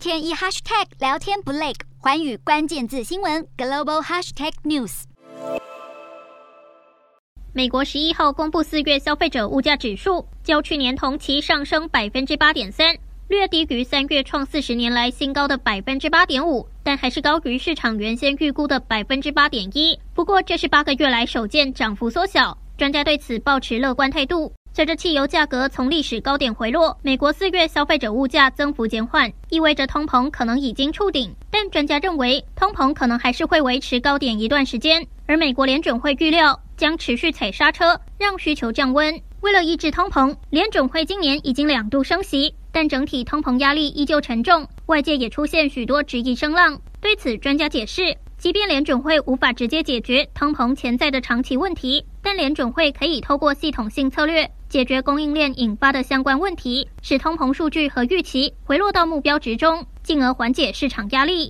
天一 hashtag 聊天不累，寰宇关键字新闻 global hashtag news。美国十一号公布四月消费者物价指数，较去年同期上升百分之八点三，略低于三月创四十年来新高的百分之八点五，但还是高于市场原先预估的百分之八点一。不过，这是八个月来首见涨幅缩小，专家对此抱持乐观态度。随着汽油价格从历史高点回落，美国四月消费者物价增幅减缓，意味着通膨可能已经触顶。但专家认为，通膨可能还是会维持高点一段时间，而美国联准会预料将持续踩刹车，让需求降温。为了抑制通膨，联准会今年已经两度升息，但整体通膨压力依旧沉重，外界也出现许多质疑声浪。对此，专家解释。即便联准会无法直接解决通膨潜在的长期问题，但联准会可以透过系统性策略解决供应链引发的相关问题，使通膨数据和预期回落到目标值中，进而缓解市场压力。